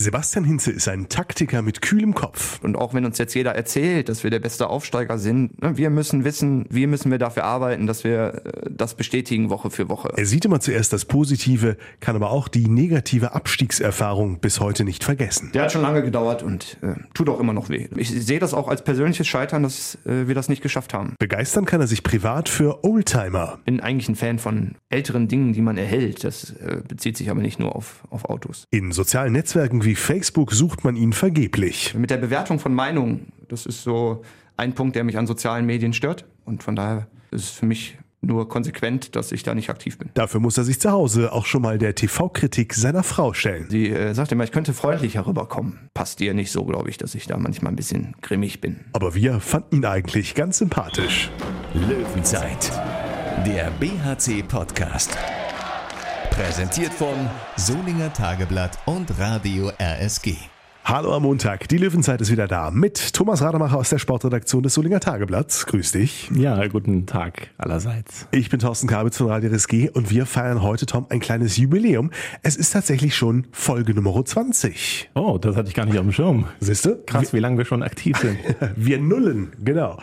Sebastian Hinze ist ein Taktiker mit kühlem Kopf. Und auch wenn uns jetzt jeder erzählt, dass wir der beste Aufsteiger sind, ne, wir müssen wissen, wie müssen wir dafür arbeiten, dass wir äh, das bestätigen Woche für Woche. Er sieht immer zuerst das Positive, kann aber auch die negative Abstiegserfahrung bis heute nicht vergessen. Der hat schon lange gedauert und äh, tut auch immer noch weh. Ich sehe das auch als persönliches Scheitern, dass äh, wir das nicht geschafft haben. Begeistern kann er sich privat für Oldtimer. Bin eigentlich ein Fan von älteren Dingen, die man erhält. Das äh, bezieht sich aber nicht nur auf, auf Autos. In sozialen Netzwerken wie Facebook sucht man ihn vergeblich. Mit der Bewertung von Meinungen, das ist so ein Punkt, der mich an sozialen Medien stört. Und von daher ist es für mich nur konsequent, dass ich da nicht aktiv bin. Dafür muss er sich zu Hause auch schon mal der TV-Kritik seiner Frau stellen. Sie äh, sagt immer, ich könnte freundlicher rüberkommen. Passt ihr nicht so, glaube ich, dass ich da manchmal ein bisschen grimmig bin. Aber wir fanden ihn eigentlich ganz sympathisch. Löwenzeit, der BHC-Podcast. Präsentiert von Solinger Tageblatt und Radio RSG. Hallo am Montag, die Löwenzeit ist wieder da mit Thomas Rademacher aus der Sportredaktion des Solinger Tageblatts. Grüß dich. Ja, guten Tag allerseits. Ich bin Thorsten Kabitz von Radio RSG und wir feiern heute, Tom, ein kleines Jubiläum. Es ist tatsächlich schon Folge Nummer 20. Oh, das hatte ich gar nicht auf dem Schirm. Siehst du? Krass, wie lange wir schon aktiv sind. wir nullen, genau.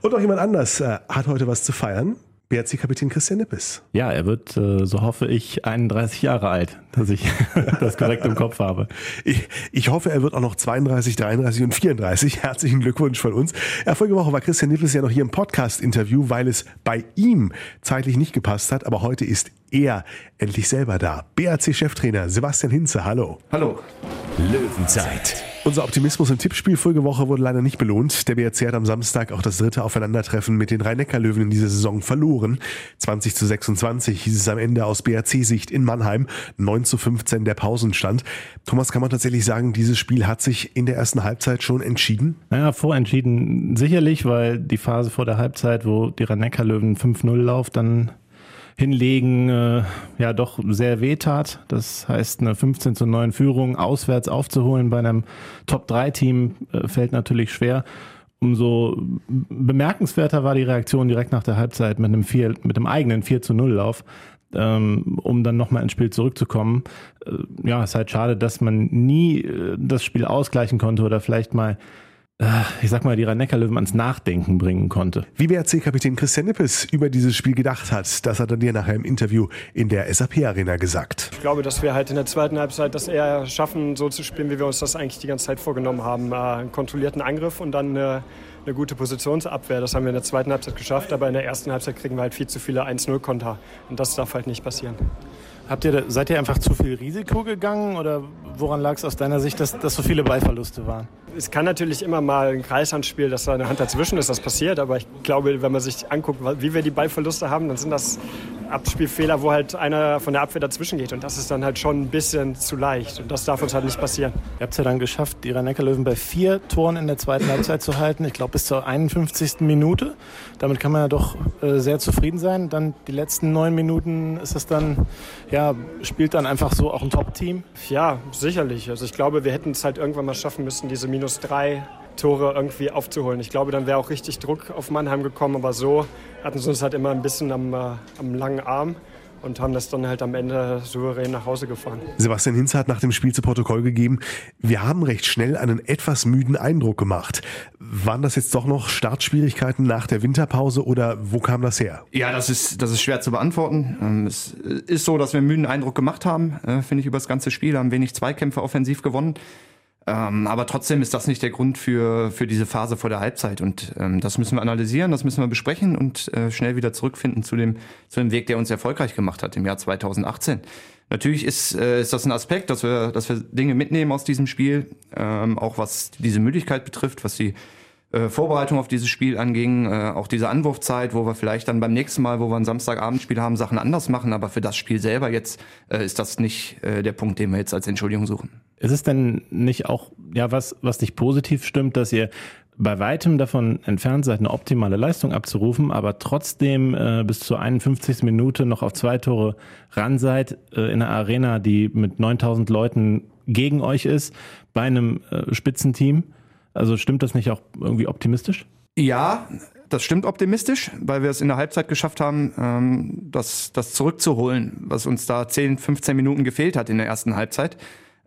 Und auch jemand anders äh, hat heute was zu feiern. BRC-Kapitän Christian Nippes. Ja, er wird, äh, so hoffe ich, 31 Jahre alt, dass ich das korrekt im Kopf habe. Ich, ich hoffe, er wird auch noch 32, 33 und 34. Herzlichen Glückwunsch von uns. Ja, vorige Woche war Christian Nippes ja noch hier im Podcast-Interview, weil es bei ihm zeitlich nicht gepasst hat. Aber heute ist er endlich selber da. BRC-Cheftrainer Sebastian Hinze, hallo. Hallo. Löwenzeit. Unser Optimismus im Tippspiel vorige Woche wurde leider nicht belohnt. Der BRC hat am Samstag auch das dritte Aufeinandertreffen mit den Rhein-Neckar-Löwen in dieser Saison verloren. 20 zu 26 hieß es am Ende aus BRC-Sicht in Mannheim. 9 zu 15 der Pausenstand. Thomas, kann man tatsächlich sagen, dieses Spiel hat sich in der ersten Halbzeit schon entschieden? Naja, vorentschieden sicherlich, weil die Phase vor der Halbzeit, wo die Rhein-Neckar-Löwen 5-0 laufen, dann hinlegen, äh, ja doch sehr wehtat. Das heißt, eine 15 zu 9 Führung auswärts aufzuholen bei einem Top-3-Team äh, fällt natürlich schwer. Umso bemerkenswerter war die Reaktion direkt nach der Halbzeit mit einem, 4, mit einem eigenen 4 zu 0 Lauf, ähm, um dann nochmal ins Spiel zurückzukommen. Äh, ja, es ist halt schade, dass man nie äh, das Spiel ausgleichen konnte oder vielleicht mal ich sag mal, die Rhein-Neckar-Löwen ans Nachdenken bringen konnte. Wie BRC-Kapitän Christian Nippes über dieses Spiel gedacht hat, das hat er dir nachher im Interview in der SAP-Arena gesagt. Ich glaube, dass wir halt in der zweiten Halbzeit das eher schaffen, so zu spielen, wie wir uns das eigentlich die ganze Zeit vorgenommen haben. Äh, einen kontrollierten Angriff und dann eine, eine gute Positionsabwehr. Das haben wir in der zweiten Halbzeit geschafft, aber in der ersten Halbzeit kriegen wir halt viel zu viele 1-0-Konter. Und das darf halt nicht passieren. Habt ihr, seid ihr einfach zu viel Risiko gegangen oder woran lag es aus deiner Sicht, dass, dass so viele Ballverluste waren? Es kann natürlich immer mal ein Kreishandspiel, dass da eine Hand dazwischen ist, das passiert. Aber ich glaube, wenn man sich anguckt, wie wir die Ballverluste haben, dann sind das Abspielfehler, wo halt einer von der Abwehr dazwischen geht. Und das ist dann halt schon ein bisschen zu leicht. Und das darf uns halt nicht passieren. Ihr habt es ja dann geschafft, die rhein löwen bei vier Toren in der zweiten Halbzeit zu halten. Ich glaube, bis zur 51. Minute. Damit kann man ja doch äh, sehr zufrieden sein. Dann die letzten neun Minuten ist es dann, ja, spielt dann einfach so auch ein Top-Team. Ja, sicherlich. Also ich glaube, wir hätten es halt irgendwann mal schaffen müssen, diese minus drei Tore irgendwie aufzuholen. Ich glaube, dann wäre auch richtig Druck auf Mannheim gekommen, aber so hatten sie uns halt immer ein bisschen am, äh, am langen Arm und haben das dann halt am Ende souverän nach Hause gefahren. Sebastian Hinz hat nach dem Spiel zu Protokoll gegeben, wir haben recht schnell einen etwas müden Eindruck gemacht. Waren das jetzt doch noch Startschwierigkeiten nach der Winterpause oder wo kam das her? Ja, das ist, das ist schwer zu beantworten. Ähm, es ist so, dass wir einen müden Eindruck gemacht haben, äh, finde ich, über das ganze Spiel, haben wenig Zweikämpfe offensiv gewonnen. Ähm, aber trotzdem ist das nicht der Grund für, für diese Phase vor der Halbzeit. Und ähm, das müssen wir analysieren, das müssen wir besprechen und äh, schnell wieder zurückfinden zu dem, zu dem Weg, der uns erfolgreich gemacht hat im Jahr 2018. Natürlich ist, äh, ist das ein Aspekt, dass wir, dass wir Dinge mitnehmen aus diesem Spiel, ähm, auch was diese Müdigkeit betrifft, was die äh, Vorbereitung auf dieses Spiel anging, äh, auch diese Anwurfzeit, wo wir vielleicht dann beim nächsten Mal, wo wir ein Samstagabendspiel haben, Sachen anders machen. Aber für das Spiel selber jetzt äh, ist das nicht äh, der Punkt, den wir jetzt als Entschuldigung suchen. Ist es denn nicht auch ja was, was dich positiv stimmt, dass ihr bei weitem davon entfernt seid, eine optimale Leistung abzurufen, aber trotzdem äh, bis zur 51. Minute noch auf zwei Tore ran seid äh, in einer Arena, die mit 9000 Leuten gegen euch ist, bei einem äh, Spitzenteam? Also stimmt das nicht auch irgendwie optimistisch? Ja, das stimmt optimistisch, weil wir es in der Halbzeit geschafft haben, ähm, das, das zurückzuholen, was uns da 10, 15 Minuten gefehlt hat in der ersten Halbzeit.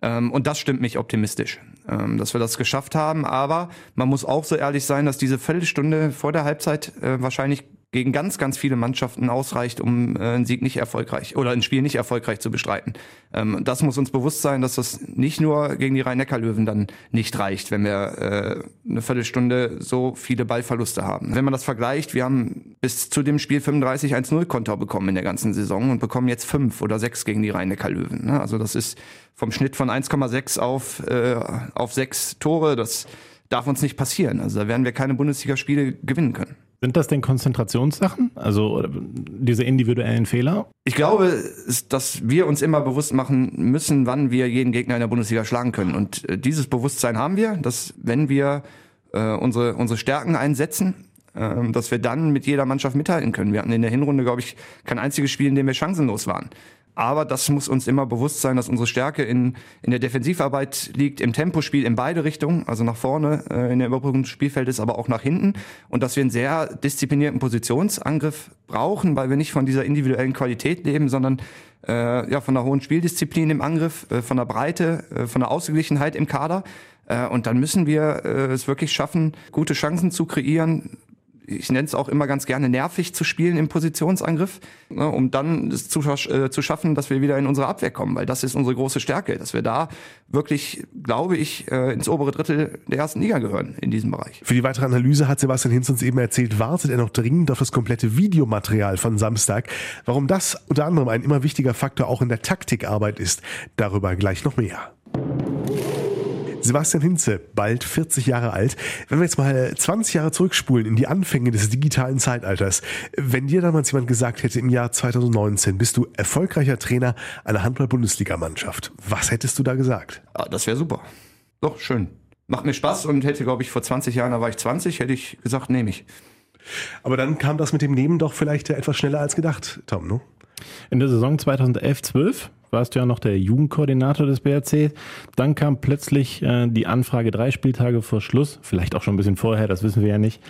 Ähm, und das stimmt mich optimistisch, ähm, dass wir das geschafft haben. Aber man muss auch so ehrlich sein, dass diese Viertelstunde vor der Halbzeit äh, wahrscheinlich gegen ganz, ganz viele Mannschaften ausreicht, um äh, einen Sieg nicht erfolgreich oder ein Spiel nicht erfolgreich zu bestreiten. Ähm, das muss uns bewusst sein, dass das nicht nur gegen die Rhein-Neckar-Löwen dann nicht reicht, wenn wir äh, eine Viertelstunde so viele Ballverluste haben. Wenn man das vergleicht, wir haben bis zu dem Spiel 35 1-0 Konter bekommen in der ganzen Saison und bekommen jetzt fünf oder sechs gegen die Rhein-Neckar-Löwen. Ne? Also das ist vom Schnitt von 1,6 auf, äh, auf sechs Tore. Das darf uns nicht passieren. Also da werden wir keine Bundesligaspiele gewinnen können. Sind das denn Konzentrationssachen? Also diese individuellen Fehler? Ich glaube, dass wir uns immer bewusst machen müssen, wann wir jeden Gegner in der Bundesliga schlagen können. Und äh, dieses Bewusstsein haben wir, dass wenn wir äh, unsere, unsere Stärken einsetzen, äh, dass wir dann mit jeder Mannschaft mithalten können. Wir hatten in der Hinrunde, glaube ich, kein einziges Spiel, in dem wir chancenlos waren. Aber das muss uns immer bewusst sein, dass unsere Stärke in, in der Defensivarbeit liegt, im Tempospiel in beide Richtungen, also nach vorne äh, in der Überbrückung des Spielfeldes, aber auch nach hinten. Und dass wir einen sehr disziplinierten Positionsangriff brauchen, weil wir nicht von dieser individuellen Qualität leben, sondern äh, ja, von einer hohen Spieldisziplin im Angriff, äh, von der Breite, äh, von der Ausgeglichenheit im Kader. Äh, und dann müssen wir äh, es wirklich schaffen, gute Chancen zu kreieren, ich nenne es auch immer ganz gerne nervig zu spielen im Positionsangriff, ne, um dann es zu, äh, zu schaffen, dass wir wieder in unsere Abwehr kommen, weil das ist unsere große Stärke, dass wir da wirklich, glaube ich, äh, ins obere Drittel der ersten Liga gehören in diesem Bereich. Für die weitere Analyse hat Sebastian Hinz uns eben erzählt, wartet er noch dringend auf das komplette Videomaterial von Samstag. Warum das unter anderem ein immer wichtiger Faktor auch in der Taktikarbeit ist, darüber gleich noch mehr. Sebastian Hinze, bald 40 Jahre alt. Wenn wir jetzt mal 20 Jahre zurückspulen in die Anfänge des digitalen Zeitalters, wenn dir damals jemand gesagt hätte, im Jahr 2019 bist du erfolgreicher Trainer einer Handball-Bundesligamannschaft, was hättest du da gesagt? Ja, das wäre super. Doch, schön. Macht mir Spaß und hätte, glaube ich, vor 20 Jahren, da war ich 20, hätte ich gesagt, nehme ich. Aber dann kam das mit dem Nehmen doch vielleicht etwas schneller als gedacht, Tom, ne? In der Saison 2011-12 warst du ja noch der Jugendkoordinator des BRC. Dann kam plötzlich äh, die Anfrage drei Spieltage vor Schluss, vielleicht auch schon ein bisschen vorher, das wissen wir ja nicht,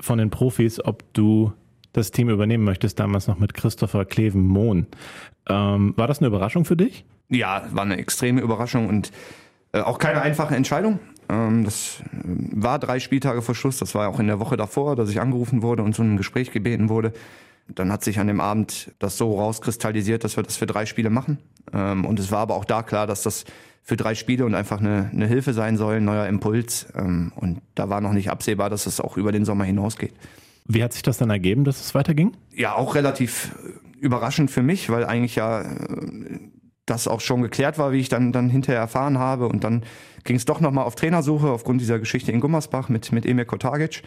von den Profis, ob du das Team übernehmen möchtest, damals noch mit Christopher Kleven-Mohn. Ähm, war das eine Überraschung für dich? Ja, war eine extreme Überraschung und äh, auch keine einfache Entscheidung. Ähm, das äh, war drei Spieltage vor Schluss, das war auch in der Woche davor, dass ich angerufen wurde und zu einem Gespräch gebeten wurde. Dann hat sich an dem Abend das so rauskristallisiert, dass wir das für drei Spiele machen. Ähm, und es war aber auch da klar, dass das für drei Spiele und einfach eine, eine Hilfe sein soll, ein neuer Impuls. Ähm, und da war noch nicht absehbar, dass es auch über den Sommer hinausgeht. Wie hat sich das dann ergeben, dass es weiterging? Ja, auch relativ überraschend für mich, weil eigentlich ja äh, das auch schon geklärt war, wie ich dann, dann hinterher erfahren habe. Und dann ging es doch nochmal auf Trainersuche aufgrund dieser Geschichte in Gummersbach mit, mit Emir Kotagic.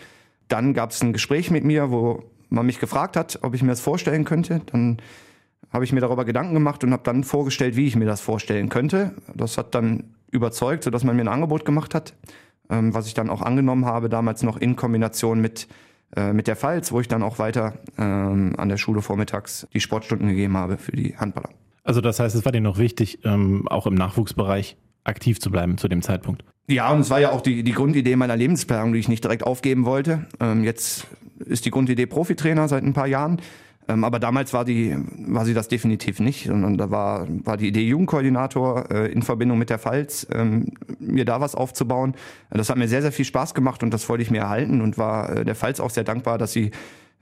Dann gab es ein Gespräch mit mir, wo man mich gefragt hat, ob ich mir das vorstellen könnte, dann habe ich mir darüber Gedanken gemacht und habe dann vorgestellt, wie ich mir das vorstellen könnte. Das hat dann überzeugt, sodass man mir ein Angebot gemacht hat, ähm, was ich dann auch angenommen habe, damals noch in Kombination mit, äh, mit der Pfalz, wo ich dann auch weiter ähm, an der Schule vormittags die Sportstunden gegeben habe für die Handballer. Also das heißt, es war dir noch wichtig, ähm, auch im Nachwuchsbereich aktiv zu bleiben zu dem Zeitpunkt. Ja, und es war ja auch die, die Grundidee meiner Lebensplanung, die ich nicht direkt aufgeben wollte. Ähm, jetzt ist die Grundidee Profitrainer seit ein paar Jahren. Ähm, aber damals war die, war sie das definitiv nicht, sondern da war, war die Idee Jugendkoordinator äh, in Verbindung mit der Pfalz, ähm, mir da was aufzubauen. Das hat mir sehr, sehr viel Spaß gemacht und das wollte ich mir erhalten und war äh, der Pfalz auch sehr dankbar, dass sie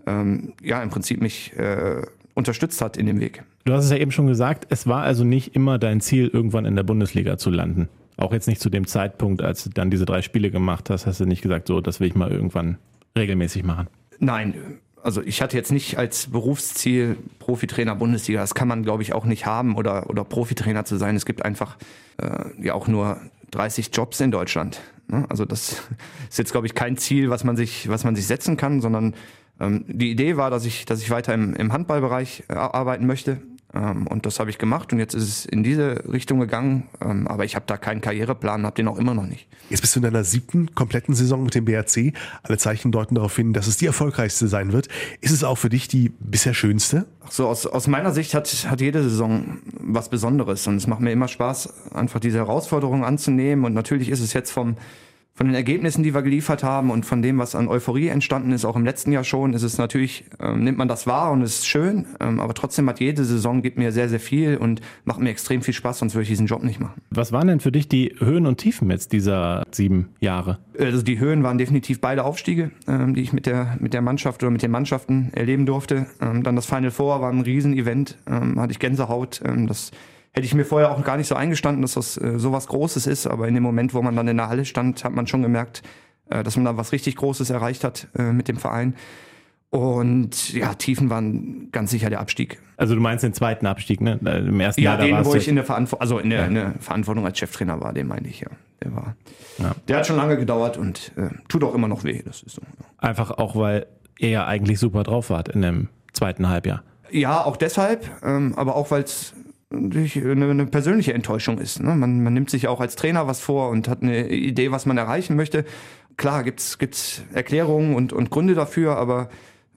ähm, ja im Prinzip mich äh, unterstützt hat in dem Weg. Du hast es ja eben schon gesagt, es war also nicht immer dein Ziel, irgendwann in der Bundesliga zu landen. Auch jetzt nicht zu dem Zeitpunkt, als du dann diese drei Spiele gemacht hast, hast du nicht gesagt, so, das will ich mal irgendwann regelmäßig machen. Nein, also ich hatte jetzt nicht als Berufsziel Profitrainer Bundesliga. Das kann man, glaube ich, auch nicht haben oder, oder Profitrainer zu sein. Es gibt einfach äh, ja auch nur 30 Jobs in Deutschland. Ne? Also das ist jetzt, glaube ich, kein Ziel, was man sich, was man sich setzen kann, sondern ähm, die Idee war, dass ich, dass ich weiter im, im Handballbereich äh, arbeiten möchte. Ähm, und das habe ich gemacht und jetzt ist es in diese Richtung gegangen. Ähm, aber ich habe da keinen Karriereplan, habe den auch immer noch nicht. Jetzt bist du in deiner siebten kompletten Saison mit dem BRC. Alle Zeichen deuten darauf hin, dass es die erfolgreichste sein wird. Ist es auch für dich die bisher schönste? Ach so, aus, aus meiner Sicht hat, hat jede Saison was Besonderes und es macht mir immer Spaß, einfach diese Herausforderung anzunehmen. Und natürlich ist es jetzt vom von den Ergebnissen, die wir geliefert haben und von dem, was an Euphorie entstanden ist, auch im letzten Jahr schon, ist es natürlich, ähm, nimmt man das wahr und es ist schön, ähm, aber trotzdem hat jede Saison gibt mir sehr, sehr viel und macht mir extrem viel Spaß, sonst würde ich diesen Job nicht machen. Was waren denn für dich die Höhen und Tiefen jetzt dieser sieben Jahre? Also die Höhen waren definitiv beide Aufstiege, ähm, die ich mit der, mit der Mannschaft oder mit den Mannschaften erleben durfte. Ähm, dann das Final Four war ein Riesenevent, ähm, hatte ich Gänsehaut, ähm, das hätte ich mir vorher auch gar nicht so eingestanden, dass das äh, so was Großes ist. Aber in dem Moment, wo man dann in der Halle stand, hat man schon gemerkt, äh, dass man da was richtig Großes erreicht hat äh, mit dem Verein. Und ja, Tiefen waren ganz sicher der Abstieg. Also du meinst den zweiten Abstieg, ne? Im ersten Ja, Jahr da den, wo ich in der Verantwortung, also in der, in der Verantwortung als Cheftrainer war, den meine ich ja. Der war, Ja. der hat schon lange gedauert und äh, tut auch immer noch weh. Das ist so. einfach auch, weil er ja eigentlich super drauf wart in dem zweiten Halbjahr. Ja, auch deshalb, ähm, aber auch weil es eine, eine persönliche Enttäuschung ist. Ne? Man, man nimmt sich auch als Trainer was vor und hat eine Idee, was man erreichen möchte. Klar, gibt's gibt's Erklärungen und, und Gründe dafür, aber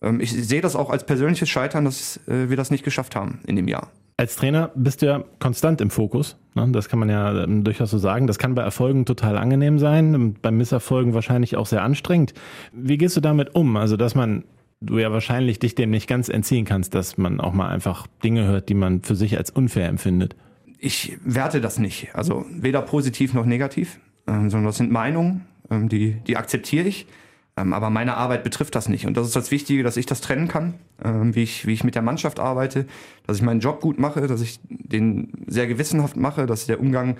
ähm, ich sehe das auch als persönliches Scheitern, dass äh, wir das nicht geschafft haben in dem Jahr. Als Trainer bist du ja konstant im Fokus. Ne? Das kann man ja ähm, durchaus so sagen. Das kann bei Erfolgen total angenehm sein, bei Misserfolgen wahrscheinlich auch sehr anstrengend. Wie gehst du damit um? Also, dass man, du ja wahrscheinlich dich dem nicht ganz entziehen kannst, dass man auch mal einfach Dinge hört, die man für sich als unfair empfindet. ich werte das nicht. Also weder positiv noch negativ, ähm, sondern das sind Meinungen, ähm, die, die akzeptiere ich. Ähm, aber meine Arbeit betrifft das nicht. Und das ist das Wichtige, dass ich das trennen kann, ähm, wie, ich, wie ich mit der Mannschaft arbeite, dass ich meinen Job gut mache, dass ich den sehr gewissenhaft mache, dass der Umgang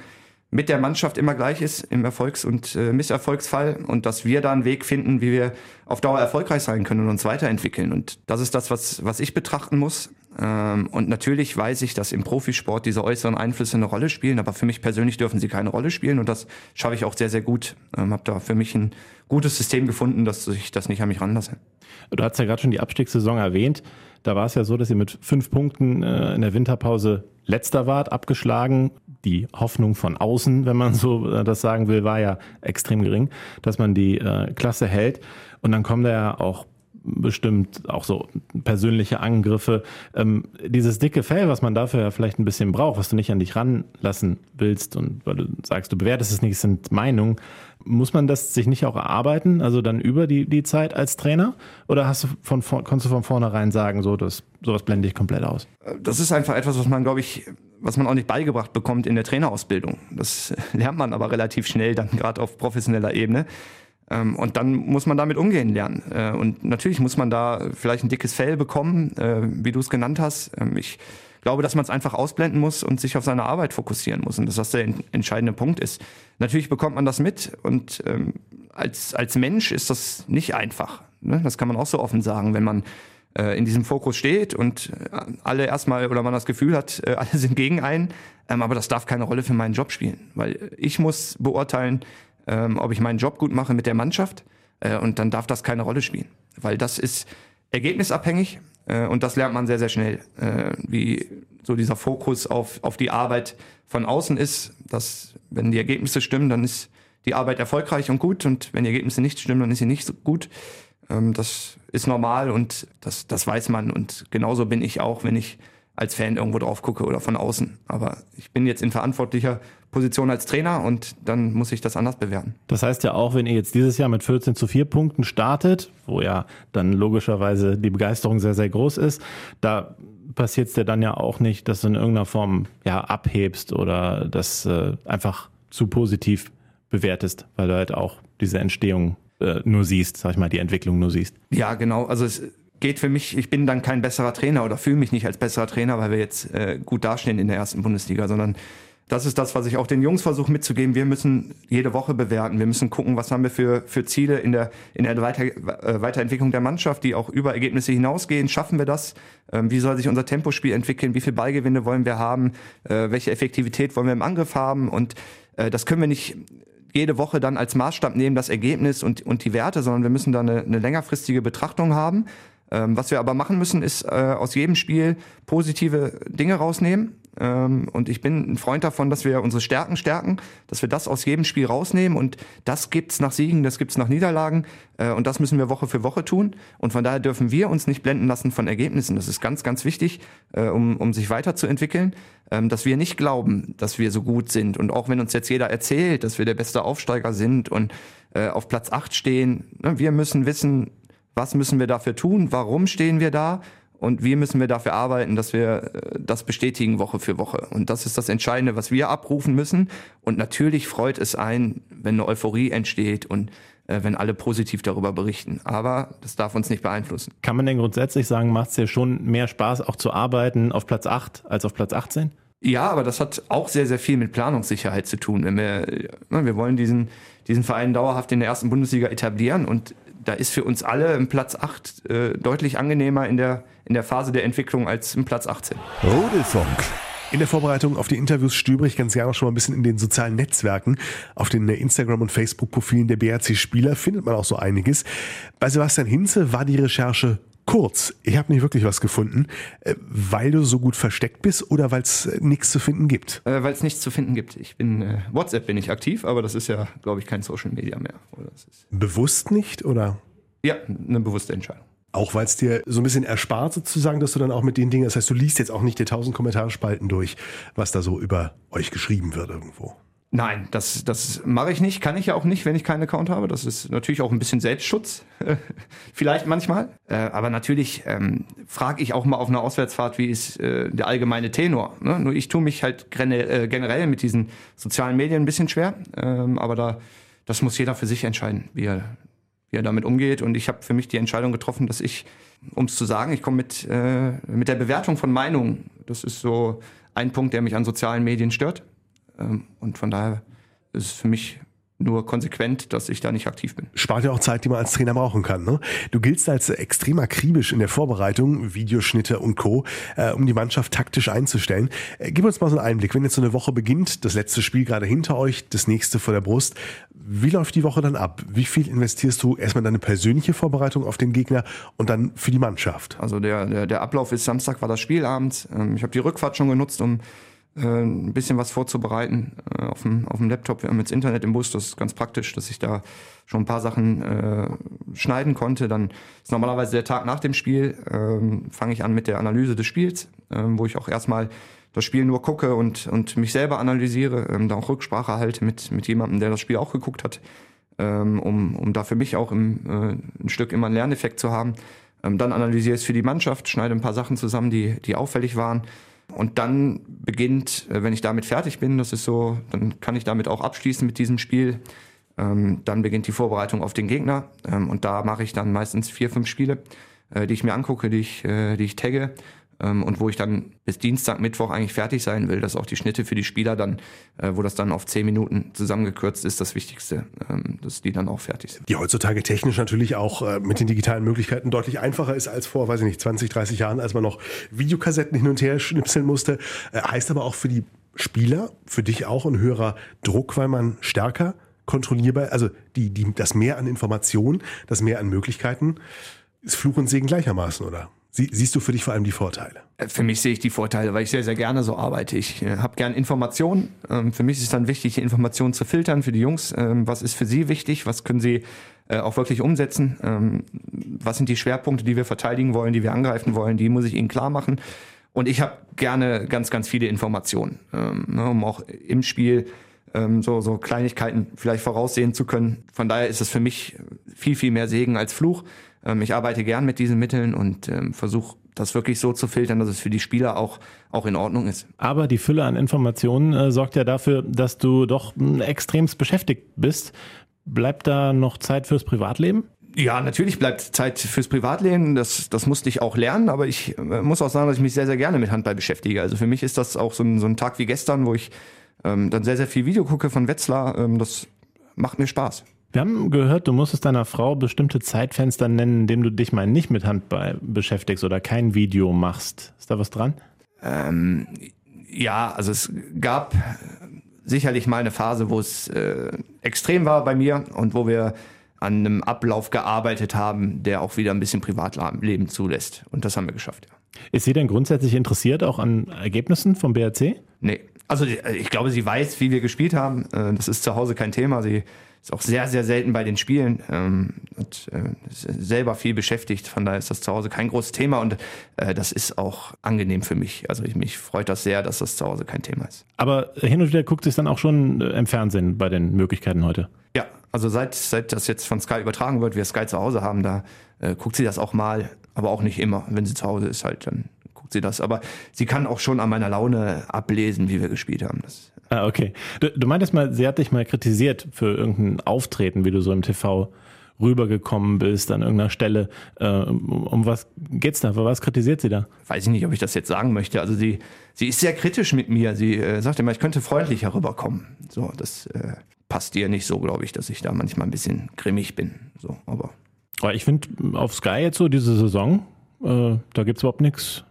mit der Mannschaft immer gleich ist im Erfolgs- und äh, Misserfolgsfall und dass wir da einen Weg finden, wie wir auf Dauer erfolgreich sein können und uns weiterentwickeln. Und das ist das, was, was ich betrachten muss. Ähm, und natürlich weiß ich, dass im Profisport diese äußeren Einflüsse eine Rolle spielen, aber für mich persönlich dürfen sie keine Rolle spielen und das schaffe ich auch sehr, sehr gut. Ähm, habe da für mich ein gutes System gefunden, dass ich das nicht an mich ranlasse. Du hast ja gerade schon die Abstiegssaison erwähnt. Da war es ja so, dass ihr mit fünf Punkten äh, in der Winterpause letzter wart, abgeschlagen. Die Hoffnung von außen, wenn man so äh, das sagen will, war ja extrem gering, dass man die äh, Klasse hält. Und dann kommen da ja auch bestimmt auch so persönliche Angriffe. Ähm, dieses dicke Fell, was man dafür ja vielleicht ein bisschen braucht, was du nicht an dich ranlassen willst und weil du sagst, du bewertest es nicht, sind Meinungen. Muss man das sich nicht auch erarbeiten, also dann über die, die Zeit als Trainer? Oder hast du von, konntest du von vornherein sagen, so, das, sowas blende ich komplett aus? Das ist einfach etwas, was man, glaube ich, was man auch nicht beigebracht bekommt in der Trainerausbildung. Das lernt man aber relativ schnell dann gerade auf professioneller Ebene. Ähm, Und dann muss man damit umgehen lernen. Äh, Und natürlich muss man da vielleicht ein dickes Fell bekommen, äh, wie du es genannt hast. Ähm, Ich glaube, dass man es einfach ausblenden muss und sich auf seine Arbeit fokussieren muss und dass das der en- entscheidende Punkt ist. Natürlich bekommt man das mit und ähm, als, als Mensch ist das nicht einfach. Ne? Das kann man auch so offen sagen, wenn man äh, in diesem Fokus steht und äh, alle erstmal oder man das Gefühl hat, äh, alle sind gegen einen, ähm, aber das darf keine Rolle für meinen Job spielen, weil ich muss beurteilen, ähm, ob ich meinen Job gut mache mit der Mannschaft und dann darf das keine Rolle spielen, weil das ist ergebnisabhängig und das lernt man sehr, sehr schnell, äh, wie so dieser Fokus auf, auf die Arbeit von außen ist, dass wenn die Ergebnisse stimmen, dann ist die Arbeit erfolgreich und gut und wenn die Ergebnisse nicht stimmen, dann ist sie nicht so gut. Ähm, das ist normal und das, das weiß man und genauso bin ich auch, wenn ich als Fan irgendwo drauf gucke oder von außen. Aber ich bin jetzt in verantwortlicher Position als Trainer und dann muss ich das anders bewerten. Das heißt ja auch, wenn ihr jetzt dieses Jahr mit 14 zu 4 Punkten startet, wo ja dann logischerweise die Begeisterung sehr, sehr groß ist, da passiert es dir dann ja auch nicht, dass du in irgendeiner Form ja abhebst oder das äh, einfach zu positiv bewertest, weil du halt auch diese Entstehung äh, nur siehst, sag ich mal, die Entwicklung nur siehst. Ja, genau. Also es geht für mich, ich bin dann kein besserer Trainer oder fühle mich nicht als besserer Trainer, weil wir jetzt äh, gut dastehen in der ersten Bundesliga, sondern das ist das, was ich auch den Jungs versuche mitzugeben. Wir müssen jede Woche bewerten. Wir müssen gucken, was haben wir für, für Ziele in der, in der Weiter, äh, Weiterentwicklung der Mannschaft, die auch über Ergebnisse hinausgehen. Schaffen wir das? Ähm, wie soll sich unser Tempospiel entwickeln? Wie viel Ballgewinne wollen wir haben? Äh, welche Effektivität wollen wir im Angriff haben? Und äh, das können wir nicht jede Woche dann als Maßstab nehmen, das Ergebnis und, und die Werte, sondern wir müssen da eine, eine längerfristige Betrachtung haben. Ähm, was wir aber machen müssen, ist äh, aus jedem Spiel positive Dinge rausnehmen. Ähm, und ich bin ein Freund davon, dass wir unsere Stärken stärken, dass wir das aus jedem Spiel rausnehmen. Und das gibt's nach Siegen, das gibt's nach Niederlagen. Äh, und das müssen wir Woche für Woche tun. Und von daher dürfen wir uns nicht blenden lassen von Ergebnissen. Das ist ganz, ganz wichtig, äh, um, um sich weiterzuentwickeln. Ähm, dass wir nicht glauben, dass wir so gut sind. Und auch wenn uns jetzt jeder erzählt, dass wir der beste Aufsteiger sind und äh, auf Platz 8 stehen. Ne, wir müssen wissen, was müssen wir dafür tun, warum stehen wir da und wie müssen wir dafür arbeiten, dass wir äh, das bestätigen Woche für Woche. Und das ist das Entscheidende, was wir abrufen müssen. Und natürlich freut es ein, wenn eine Euphorie entsteht und äh, wenn alle positiv darüber berichten. Aber das darf uns nicht beeinflussen. Kann man denn grundsätzlich sagen, macht es dir schon mehr Spaß, auch zu arbeiten auf Platz 8 als auf Platz 18? Ja, aber das hat auch sehr, sehr viel mit Planungssicherheit zu tun. Wenn wir, ne, wir wollen diesen, diesen Verein dauerhaft in der ersten Bundesliga etablieren und da ist für uns alle im Platz 8 äh, deutlich angenehmer in der, in der Phase der Entwicklung als im Platz 18. Rudelfunk. In der Vorbereitung auf die Interviews stöbere ich ganz gerne schon mal ein bisschen in den sozialen Netzwerken. Auf den Instagram- und Facebook-Profilen der BRC-Spieler findet man auch so einiges. Bei Sebastian Hinze war die Recherche kurz. Ich habe nicht wirklich was gefunden, äh, weil du so gut versteckt bist oder weil es äh, nichts zu finden gibt. Äh, weil es nichts zu finden gibt. Ich bin äh, WhatsApp bin ich aktiv, aber das ist ja, glaube ich, kein Social Media mehr. Bewusst nicht oder? ja, eine bewusste Entscheidung. Auch weil es dir so ein bisschen erspart sozusagen, dass du dann auch mit den Dingen, das heißt, du liest jetzt auch nicht die tausend Kommentarspalten durch, was da so über euch geschrieben wird irgendwo. Nein, das, das mache ich nicht, kann ich ja auch nicht, wenn ich keinen Account habe. Das ist natürlich auch ein bisschen Selbstschutz, vielleicht manchmal. Äh, aber natürlich ähm, frage ich auch mal auf einer Auswärtsfahrt, wie ist äh, der allgemeine Tenor. Ne? Nur ich tue mich halt äh, generell mit diesen sozialen Medien ein bisschen schwer. Ähm, aber da, das muss jeder für sich entscheiden, wie er, wie er damit umgeht. Und ich habe für mich die Entscheidung getroffen, dass ich, um es zu sagen, ich komme mit, äh, mit der Bewertung von Meinungen. Das ist so ein Punkt, der mich an sozialen Medien stört. Ähm, und von daher ist es für mich nur konsequent, dass ich da nicht aktiv bin. Spart ja auch Zeit, die man als Trainer brauchen kann. Ne? Du giltst als extrem akribisch in der Vorbereitung, Videoschnitte und Co., äh, um die Mannschaft taktisch einzustellen. Äh, gib uns mal so einen Einblick. Wenn jetzt so eine Woche beginnt, das letzte Spiel gerade hinter euch, das nächste vor der Brust, wie läuft die Woche dann ab? Wie viel investierst du erstmal in deine persönliche Vorbereitung auf den Gegner und dann für die Mannschaft? Also der, der, der Ablauf ist Samstag war das Spielabend. Ähm, Ich habe die Rückfahrt schon genutzt, um ein bisschen was vorzubereiten äh, auf dem, auf dem Laptop. Wir haben jetzt Internet im Bus, das ist ganz praktisch, dass ich da schon ein paar Sachen äh, schneiden konnte. Dann ist normalerweise der Tag nach dem Spiel, ähm, fange ich an mit der Analyse des Spiels, ähm, wo ich auch erstmal das Spiel nur gucke und, und mich selber analysiere, ähm, da auch Rücksprache halte mit, mit jemandem, der das Spiel auch geguckt hat, ähm, um, um da für mich auch im, äh, ein Stück immer einen Lerneffekt zu haben. Ähm, dann analysiere ich es für die Mannschaft, schneide ein paar Sachen zusammen, die, die auffällig waren. Und dann beginnt, äh, wenn ich damit fertig bin, das ist so, dann kann ich damit auch abschließen mit diesem Spiel. Ähm, dann beginnt die Vorbereitung auf den Gegner. Ähm, und da mache ich dann meistens vier, fünf Spiele, äh, die ich mir angucke, die ich, äh, die ich tagge. Ähm, und wo ich dann bis Dienstag, Mittwoch eigentlich fertig sein will, dass auch die Schnitte für die Spieler dann, äh, wo das dann auf zehn Minuten zusammengekürzt ist, das Wichtigste, ähm, dass die dann auch fertig sind. Die heutzutage technisch natürlich auch äh, mit den digitalen Möglichkeiten deutlich einfacher ist als vor, weiß ich nicht, 20, 30 Jahren, als man noch Videokassetten hin und her schnipseln musste. Äh, heißt aber auch für die Spieler, für dich auch ein höherer Druck, weil man stärker kontrollierbar, also die, die, das Mehr an Informationen, das Mehr an Möglichkeiten, ist Fluch und Segen gleichermaßen, oder? Sie, siehst du für dich vor allem die Vorteile? Äh, Für mich sehe ich die Vorteile, weil ich sehr, sehr gerne so arbeite. Ich äh, habe gern Informationen. Ähm, für mich ist es dann wichtig, die Informationen zu filtern für die Jungs. Ähm, was ist für sie wichtig? Was können sie äh, auch wirklich umsetzen? Ähm, was sind die Schwerpunkte, die wir verteidigen wollen, die wir angreifen wollen? Die muss ich ihnen klar machen. Und ich habe gerne ganz, ganz viele Informationen, ähm, ne, um auch im Spiel ähm, so, so Kleinigkeiten vielleicht voraussehen zu können. Von daher ist es für mich viel, viel mehr Segen als Fluch. Ähm, ich arbeite gern mit diesen Mitteln und ähm, versuche das wirklich so zu filtern, dass es für die Spieler auch, auch in Ordnung ist. Aber die Fülle an Informationen äh, sorgt ja dafür, dass du doch mh, extremst beschäftigt bist. Bleibt da noch Zeit fürs Privatleben? Ja, natürlich bleibt Zeit fürs Privatleben. Das, das musste ich auch lernen, aber ich äh, muss auch sagen, dass ich mich sehr, sehr gerne mit Handball beschäftige. Also für mich ist das auch so ein, so ein Tag wie gestern, wo ich ähm, dann sehr, sehr viel Video gucke von Wetzlar. Ähm, das macht mir Spaß. Wir haben gehört, du musstest deiner Frau bestimmte Zeitfenster nennen, in denen du dich mal nicht mit Handball beschäftigst oder kein Video machst. Ist da was dran? Ähm, ja, also es gab sicherlich mal eine Phase, wo es äh, extrem war bei mir und wo wir an einem Ablauf gearbeitet haben, der auch wieder ein bisschen Privatleben zulässt. Und das haben wir geschafft, ja. Ist sie denn grundsätzlich interessiert auch an Ergebnissen vom BRC? Nee. Also die- ich glaube, sie weiß, wie wir gespielt haben. Äh, Das ist zu Hause kein Thema. Sie ist auch sehr, sehr selten bei den Spielen ähm, und äh, ist selber viel beschäftigt. Von daher ist das zu Hause kein großes Thema und äh, das ist auch angenehm für mich. Also ich, mich freut das sehr, dass das zu Hause kein Thema ist. Aber hin und wieder guckt sich dann auch schon äh, im Fernsehen bei den Möglichkeiten heute. Ja, Also seit, seit das jetzt von Sky übertragen wird, wir Sky zu Hause haben, da äh, guckt sie das auch mal, aber auch nicht immer. Wenn sie zu Hause ist, halt, dann guckt sie das. Aber sie kann auch schon an meiner Laune ablesen, wie wir gespielt haben. Das, Ah, okay. Du, du meintest mal, sie hat dich mal kritisiert für irgendein Auftreten, wie du so im TV rübergekommen bist an irgendeiner Stelle. Äh, um, um was geht's da? Für was kritisiert sie da? weiß ich nicht, ob ich das jetzt sagen möchte. Also sie, sie ist sehr kritisch mit mir. Sie äh, sagt immer, ich könnte freundlicher rüberkommen. So, das äh, passt ihr nicht so, glaube ich, dass ich da manchmal ein bisschen grimmig bin. So, aber Aber ich finde auf Sky jetzt so diese Saison, äh, da gibt's überhaupt nichts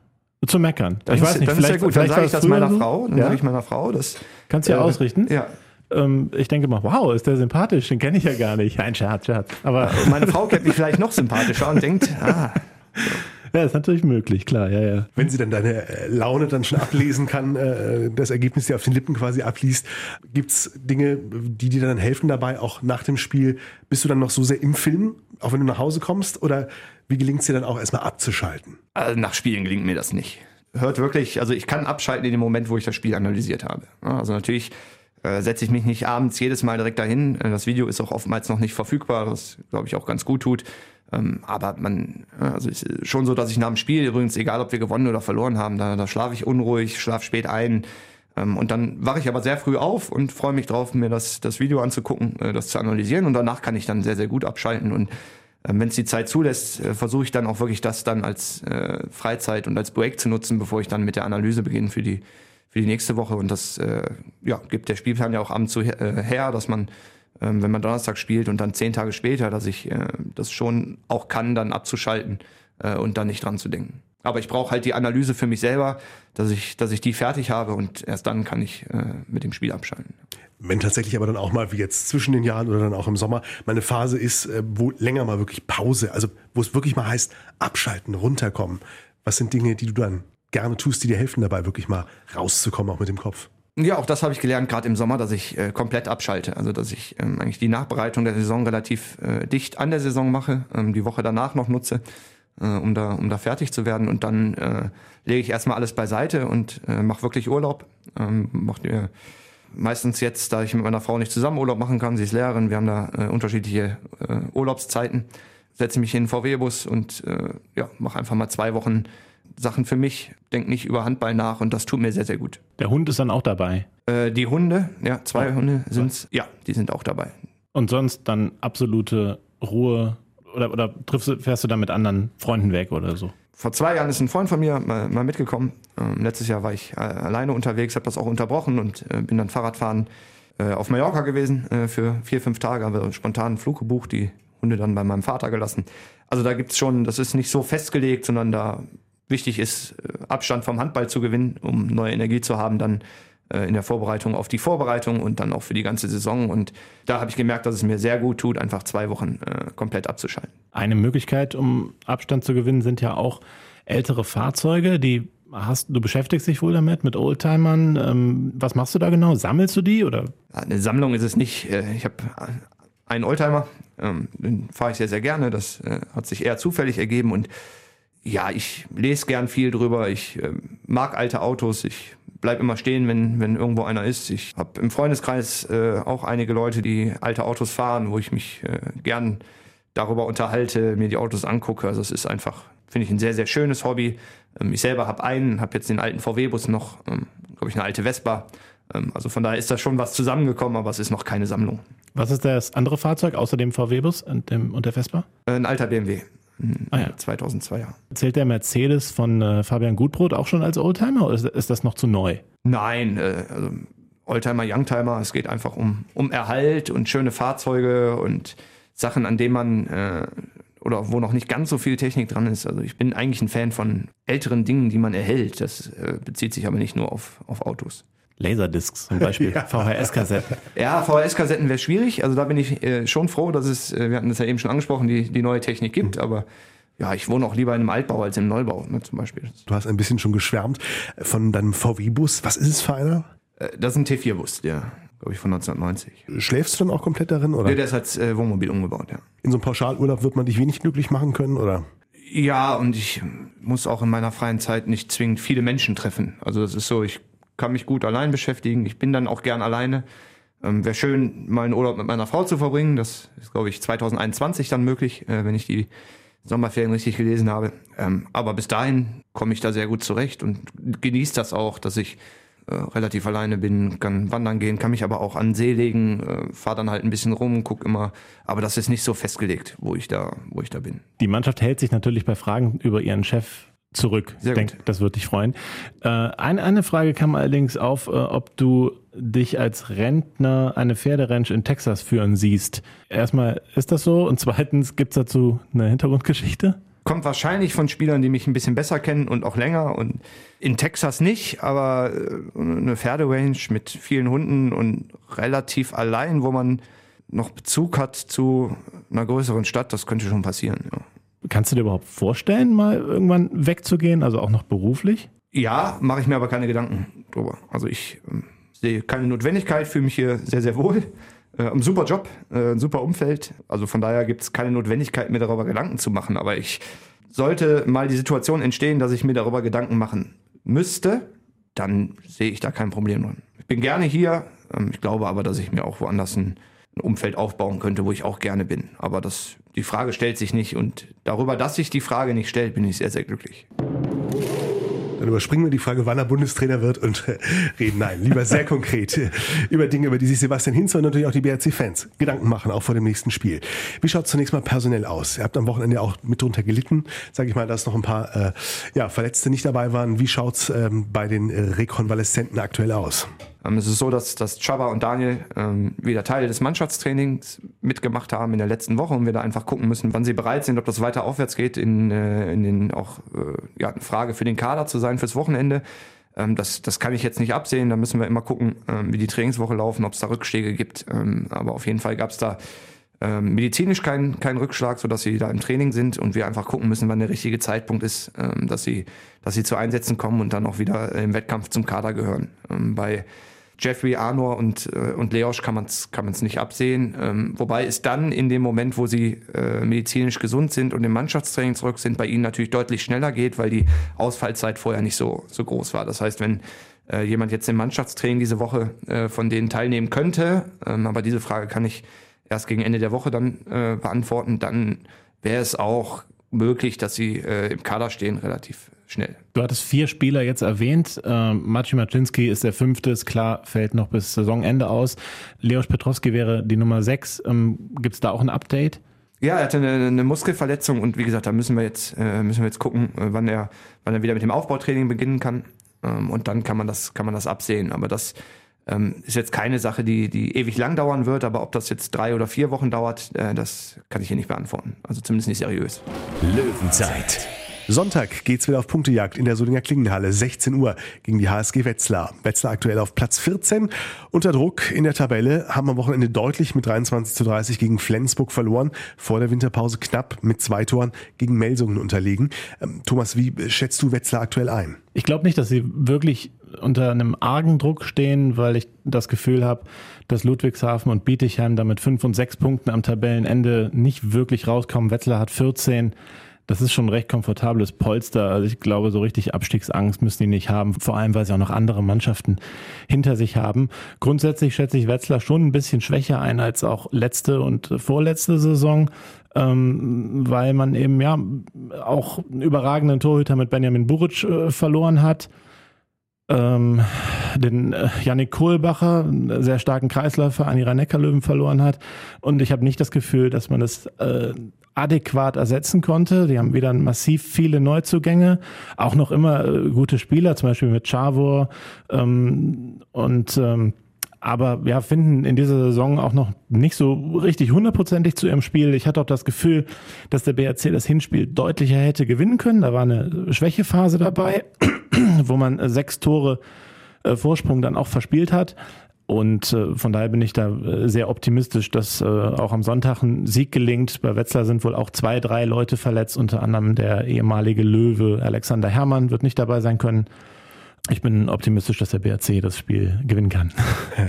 zu meckern. dann ich ist, weiß nicht, ist vielleicht, ja gut. Dann sage ich das meiner so. Frau. Dann Ja? sage ich meiner Frau, das Kannst du ja äh, ausrichten. Ja. Ähm, ich denke mal, wow, ist der sympathisch, den kenne ich ja gar nicht. Ein Scherz, Scherz. Aber Meine Frau kennt mich vielleicht noch sympathischer und denkt, ah, ja, ist natürlich möglich, klar, ja, ja. Wenn sie dann deine äh, Laune dann schon ablesen kann, äh, das Ergebnis dir auf den Lippen quasi abliest, gibt's Dinge, die dir dann helfen dabei, auch nach dem Spiel? Bist du dann noch so sehr im Film, auch wenn du nach Hause kommst? Oder wie gelingt es dir dann auch erstmal abzuschalten? Also nach Spielen gelingt mir das nicht. Hört wirklich, also ich kann abschalten in dem Moment, wo ich das Spiel analysiert habe. Also natürlich äh, setze ich mich nicht abends jedes Mal direkt dahin. Das Video ist auch oftmals noch nicht verfügbar, was glaube ich auch ganz gut tut. Ähm, aber man, ja, also ist schon so, dass ich nach dem Spiel, übrigens, egal ob wir gewonnen oder verloren haben, da, da schlafe ich unruhig, schlafe spät ein. Ähm, und dann wache ich aber sehr früh auf und freue mich drauf, mir das, das Video anzugucken, äh, das zu analysieren. Und danach kann ich dann sehr, sehr gut abschalten. Und ähm, wenn es die Zeit zulässt, äh, versuche ich dann auch wirklich das dann als äh, Freizeit und als Break zu nutzen, bevor ich dann mit der Analyse beginne für die für die nächste Woche. Und das äh, ja, gibt der Spielplan ja auch abends so her, äh, dass man, wenn man Donnerstag spielt und dann zehn Tage später, dass ich äh, das schon auch kann, dann abzuschalten äh, und dann nicht dran zu denken. Aber ich brauche halt die Analyse für mich selber, dass ich, dass ich die fertig habe und erst dann kann ich äh, mit dem Spiel abschalten. Wenn tatsächlich aber dann auch mal wie jetzt zwischen den Jahren oder dann auch im Sommer mal eine Phase ist, äh, wo länger mal wirklich Pause, also wo es wirklich mal heißt, abschalten, runterkommen. Was sind Dinge, die du dann gerne tust, die dir helfen dabei, wirklich mal rauszukommen, auch mit dem Kopf? Ja, auch das habe ich gelernt, gerade im Sommer, dass ich äh, komplett abschalte. Also dass ich ähm, eigentlich die Nachbereitung der Saison relativ äh, dicht an der Saison mache, ähm, die Woche danach noch nutze, äh, um, da, um da fertig zu werden. Und dann äh, lege ich erstmal alles beiseite und äh, mache wirklich Urlaub. Ähm, mach dir meistens jetzt, da ich mit meiner Frau nicht zusammen Urlaub machen kann, sie ist Lehrerin, wir haben da äh, unterschiedliche äh, Urlaubszeiten, setze mich in den VW-Bus und äh, ja, mache einfach mal zwei Wochen Sachen für mich, denk nicht über Handball nach und das tut mir sehr, sehr gut. Der Hund ist dann auch dabei. Äh, die Hunde, ja, zwei Hunde sind's. Ja, die sind auch dabei. Und sonst dann absolute Ruhe oder, oder triffst fährst du dann mit anderen Freunden weg oder so? Vor zwei Jahren ist ein Freund von mir mal, mal mitgekommen. Ähm, letztes Jahr war ich äh, alleine unterwegs, habe das auch unterbrochen und äh, bin dann Fahrradfahren äh, auf Mallorca gewesen äh, für vier, fünf Tage, habe spontan einen Flug gebucht, die Hunde dann bei meinem Vater gelassen. Also da gibt's schon, das ist nicht so festgelegt, sondern da wichtig ist, äh, Abstand vom Handball zu gewinnen, um neue Energie zu haben, dann äh, in der Vorbereitung auf die Vorbereitung und dann auch für die ganze Saison. Und da habe ich gemerkt, dass es mir sehr gut tut, einfach zwei Wochen äh, komplett abzuschalten. Eine Möglichkeit, um Abstand zu gewinnen, sind ja auch ältere Fahrzeuge, die hast du beschäftigst dich wohl damit mit Oldtimern. Ähm, was machst du da genau? Sammelst du die oder? Eine Sammlung ist es nicht. Ich habe einen Oldtimer, ähm, den fahre ich sehr, sehr gerne. Das äh, hat sich eher zufällig ergeben und ja, ich lese gern viel drüber. Ich ähm, mag alte Autos. Ich bleib immer stehen, wenn, wenn irgendwo einer ist. Ich habe im Freundeskreis äh, auch einige Leute, die alte Autos fahren, wo ich mich äh, gern darüber unterhalte, mir die Autos angucke. Also es ist einfach, finde ich, ein sehr, sehr schönes Hobby. Ähm, ich selber habe einen, habe jetzt den alten VW-Bus noch, ähm, glaube ich, eine alte Vespa. Ähm, also von daher ist da schon was zusammengekommen, aber es ist noch keine Sammlung. Was ist das andere Fahrzeug außer dem VW-Bus und, dem, und der Vespa? Äh, ein alter BMW. Ah ja. 2002er. Zählt der Mercedes von äh, Fabian Gutbrot auch schon als Oldtimer oder ist, ist das noch zu neu? Nein, äh, also Oldtimer, Youngtimer, es geht einfach um, um Erhalt und schöne Fahrzeuge und Sachen, an denen man äh, oder wo noch nicht ganz so viel Technik dran ist. Also ich bin eigentlich ein Fan von älteren Dingen, die man erhält. Das äh, bezieht sich aber nicht nur auf, auf Autos. Laserdiscs zum Beispiel, VHS-Kassetten. Ja, VHS-Kassetten wäre schwierig. Also da bin ich äh, schon froh, dass es, äh, wir hatten das ja eben schon angesprochen, die, die neue Technik gibt. Aber ja, ich wohne auch lieber in einem Altbau als im Neubau, ne, zum Beispiel. Du hast ein bisschen schon geschwärmt von deinem VW-Bus. Was ist es für einer? Äh, das ist ein T4-Bus, der, glaube ich, von 1990. Schläfst du dann auch komplett darin? Oder Der, der ist als äh, Wohnmobil umgebaut, ja. in so einem Pauschalurlaub wird man dich wenig glücklich machen können? Oder? Ja, und ich muss auch in meiner freien Zeit nicht zwingend viele Menschen treffen. Also das ist so, ich kann mich gut allein beschäftigen. Ich bin dann auch gern alleine. Ähm, Wäre schön, mal einen Urlaub mit meiner Frau zu verbringen. Das ist, glaube ich, 2021 dann möglich, äh, wenn ich die Sommerferien richtig gelesen habe. Ähm, aber bis dahin komme ich da sehr gut zurecht und genieße das auch, dass ich äh, relativ alleine bin, kann wandern gehen, kann mich aber auch an See legen, äh, fahre dann halt ein bisschen rum, guck immer. Aber das ist nicht so festgelegt, wo ich da, wo ich da bin. Die Mannschaft hält sich natürlich bei Fragen über ihren Chef zurück. Sehr ich denke, das wird dich freuen. Äh, eine, eine Frage kam allerdings auf, äh, ob du dich als Rentner eine Pferderanch in Texas führen siehst. Erstmal, ist das so? Und zweitens, gibt's dazu eine Hintergrundgeschichte? Kommt wahrscheinlich von Spielern, die mich ein bisschen besser kennen und auch länger. Und in Texas nicht, aber äh, eine Pferderange mit vielen Hunden und relativ allein, wo man noch Bezug hat zu einer größeren Stadt, das könnte schon passieren. Ja. Kannst du dir überhaupt vorstellen, mal irgendwann wegzugehen, also auch noch beruflich? Ja, mache ich mir aber keine Gedanken drüber. Also ich ähm, sehe keine Notwendigkeit, fühle mich hier sehr, sehr wohl. Äh, ein super Job, äh, ein super Umfeld. Also von daher gibt es keine Notwendigkeit, mir darüber Gedanken zu machen. Aber ich sollte mal die Situation entstehen, dass ich mir darüber Gedanken machen müsste, dann sehe ich da kein Problem drin. Ich bin gerne hier. Ähm, ich glaube aber, dass ich mir auch woanders ein, ein Umfeld aufbauen könnte, wo ich auch gerne bin. Aber das, die Frage stellt sich nicht. Und darüber, dass sich die Frage nicht stellt, bin ich sehr, sehr glücklich. Dann überspringen wir die Frage, wann er Bundestrainer wird und äh, reden, nein, lieber sehr konkret äh, über Dinge, über die sich Sebastian Hinz und natürlich auch die BRC-Fans Gedanken machen, auch vor dem nächsten Spiel. Wie schaut es zunächst mal personell aus? Ihr habt am Wochenende auch mit drunter gelitten, sage ich mal, dass noch ein paar äh, ja, Verletzte nicht dabei waren. Wie schaut's ähm, bei den äh, Rekonvaleszenten aktuell aus? Ähm, Es ist so, dass, dass Chaba und Daniel ähm, wieder Teile des Mannschaftstrainings mitgemacht haben in der letzten Woche und wir da einfach gucken müssen, wann sie bereit sind, ob das weiter aufwärts geht, in, äh, in den auch äh, ja, eine Frage für den Kader zu sein fürs Wochenende. Ähm, das, das kann ich jetzt nicht absehen. Da müssen wir immer gucken, ähm, wie die Trainingswoche laufen, ob es da Rückschläge gibt. Ähm, aber auf jeden Fall gab es da ähm, medizinisch keinen keinen Rückschlag, sodass sie da im Training sind und wir einfach gucken müssen, wann der richtige Zeitpunkt ist, ähm, dass sie, dass sie zu Einsätzen kommen und dann auch wieder im Wettkampf zum Kader gehören. Ähm, bei Jeffrey Arnor und, äh, und Leosch kann man es kann nicht absehen. Ähm, wobei es dann in dem Moment, wo sie äh, medizinisch gesund sind und im Mannschaftstraining zurück sind, bei ihnen natürlich deutlich schneller geht, weil die Ausfallzeit vorher nicht so, so groß war. Das heißt, wenn äh, jemand jetzt im Mannschaftstraining diese Woche äh, von denen teilnehmen könnte, ähm, aber diese Frage kann ich erst gegen Ende der Woche dann äh, beantworten, dann wäre es auch möglich, dass sie äh, im Kader stehen, relativ schnell. Du hattest vier Spieler jetzt erwähnt. Ähm, Maciej Maczynski ist der fünfte, ist klar, fällt noch bis Saisonende aus. Leoš Petrowski wäre die Nummer sechs. Ähm, Gibt es da auch ein Update? Ja, er hatte eine, eine Muskelverletzung und wie gesagt, da müssen wir jetzt, äh, müssen wir jetzt gucken, äh, wann er, wann er wieder mit dem Aufbautraining beginnen kann. Ähm, und dann kann man das, kann man das absehen. Aber das ähm, ist jetzt keine Sache, die, die ewig lang dauern wird. Aber ob das jetzt drei oder vier Wochen dauert, äh, das kann ich hier nicht beantworten. Also zumindest nicht seriös. Löwenzeit. Sonntag geht's wieder auf Punktejagd in der Solinger Klingenhalle, 16 Uhr gegen die HSG Wetzlar. Wetzlar aktuell auf Platz 14. Unter Druck in der Tabelle haben am Wochenende deutlich mit 23 zu 30 gegen Flensburg verloren. Vor der Winterpause knapp mit zwei Toren gegen Melsungen unterlegen. Ähm, Thomas, wie schätzt du Wetzlar aktuell ein? Ich glaube nicht, dass sie wirklich unter einem argen Druck stehen, weil ich das Gefühl habe, dass Ludwigshafen und Bietigheim da mit fünf und sechs Punkten am Tabellenende nicht wirklich rauskommen. Wetzlar hat 14. Das ist schon ein recht komfortables Polster. Also ich glaube, so richtig Abstiegsangst müssen die nicht haben. Vor allem, weil sie auch noch andere Mannschaften hinter sich haben. Grundsätzlich schätze ich Wetzlar schon ein bisschen schwächer ein als auch letzte und vorletzte Saison. Ähm, weil man eben ja auch einen überragenden Torhüter mit Benjamin Buric äh, verloren hat. Ähm, den äh, Yannick Kohlbacher, einen sehr starken Kreisläufer an ihrer Neckarlöwen verloren hat. Und ich habe nicht das Gefühl, dass man das äh, adäquat ersetzen konnte. Die haben wieder massiv viele Neuzugänge, auch noch immer äh, gute Spieler, zum Beispiel mit Chavor ähm, und ähm, aber ja, finden in dieser Saison auch noch nicht so richtig hundertprozentig zu ihrem Spiel. Ich hatte auch das Gefühl, dass der BRC das Hinspiel deutlicher hätte gewinnen können. Da war eine Schwächephase dabei, wo man äh, sechs Tore äh, Vorsprung dann auch verspielt hat. Und äh, von daher bin ich da äh, sehr optimistisch, dass äh, auch am Sonntag ein Sieg gelingt. Bei Wetzlar sind wohl auch zwei, drei Leute verletzt, unter anderem der ehemalige Löwe Alexander Herrmann wird nicht dabei sein können. Ich bin optimistisch, dass der BRC das Spiel gewinnen kann.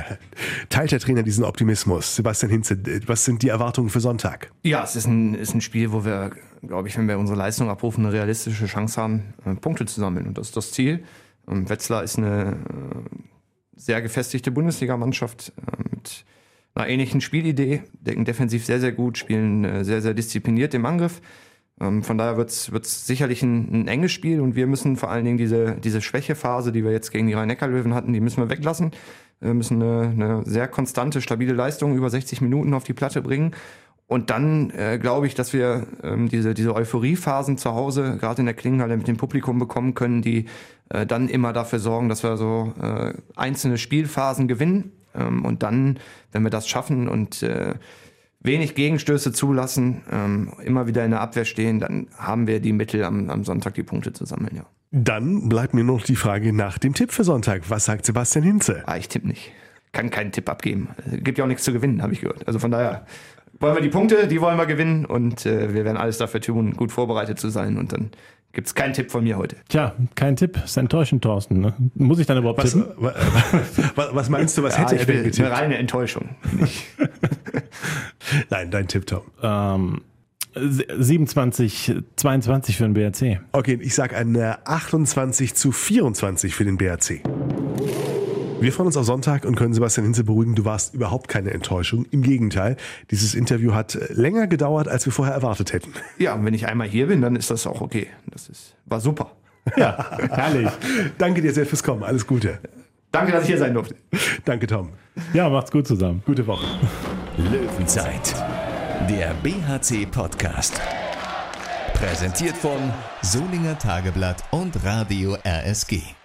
Teilt der Trainer diesen Optimismus? Sebastian Hinze, was sind die Erwartungen für Sonntag? Ja, es ist ein, ist ein Spiel, wo wir, glaube ich, wenn wir unsere Leistung abrufen, eine realistische Chance haben, äh, Punkte zu sammeln. Und das ist das Ziel. Und Wetzlar ist eine, äh, sehr gefestigte Bundesligamannschaft äh, mit einer ähnlichen Spielidee, decken defensiv sehr, sehr gut, spielen äh, sehr, sehr diszipliniert im Angriff. Ähm, von daher wird es sicherlich ein, ein enges Spiel und wir müssen vor allen Dingen diese, diese Schwächephase, die wir jetzt gegen die Rhein-Neckar-Löwen hatten, die müssen wir weglassen. Wir müssen eine, eine sehr konstante, stabile Leistung über 60 Minuten auf die Platte bringen. Und dann äh, glaube ich, dass wir ähm, diese, diese Euphoriephasen zu Hause, gerade in der Klingenhalle mit dem Publikum bekommen können, die äh, dann immer dafür sorgen, dass wir so äh, einzelne Spielphasen gewinnen. Ähm, und dann, wenn wir das schaffen und äh, wenig Gegenstöße zulassen, ähm, immer wieder in der Abwehr stehen, dann haben wir die Mittel, am, am Sonntag die Punkte zu sammeln, ja. Dann bleibt mir noch die Frage nach dem Tipp für Sonntag. Was sagt Sebastian Hinze? Ah, ich tippe nicht. Kann keinen Tipp abgeben. Gibt ja auch nichts zu gewinnen, habe ich gehört. Also von daher wollen wir die Punkte, die wollen wir gewinnen und äh, wir werden alles dafür tun, gut vorbereitet zu sein und dann gibt es keinen Tipp von mir heute. Tja, kein Tipp. Ist enttäuschend, Thorsten. Ne? Muss ich dann überhaupt Was, tippen? was, was meinst du, was Ja, hätte ich er denn will getippt? eine reine Enttäuschung. Nein, dein Tipp, Tom. Ähm, 27, 22 für den BRC. Okay, ich sag eine 28 zu 24 für den BRC. Wir freuen uns auf Sonntag und können Sebastian Hinze beruhigen, du warst überhaupt keine Enttäuschung. Im Gegenteil, dieses Interview hat länger gedauert, als wir vorher erwartet hätten. ja, und wenn ich einmal hier bin, dann ist das auch okay. Das ist, war super. Ja, herrlich. Danke dir sehr fürs Kommen. Alles Gute. Danke, dass ich hier sein durfte. Danke, Tom. Ja, macht's gut zusammen. Gute Woche. Löwenzeit, der BHC-Podcast. Präsentiert von Solinger Tageblatt und Radio RSG.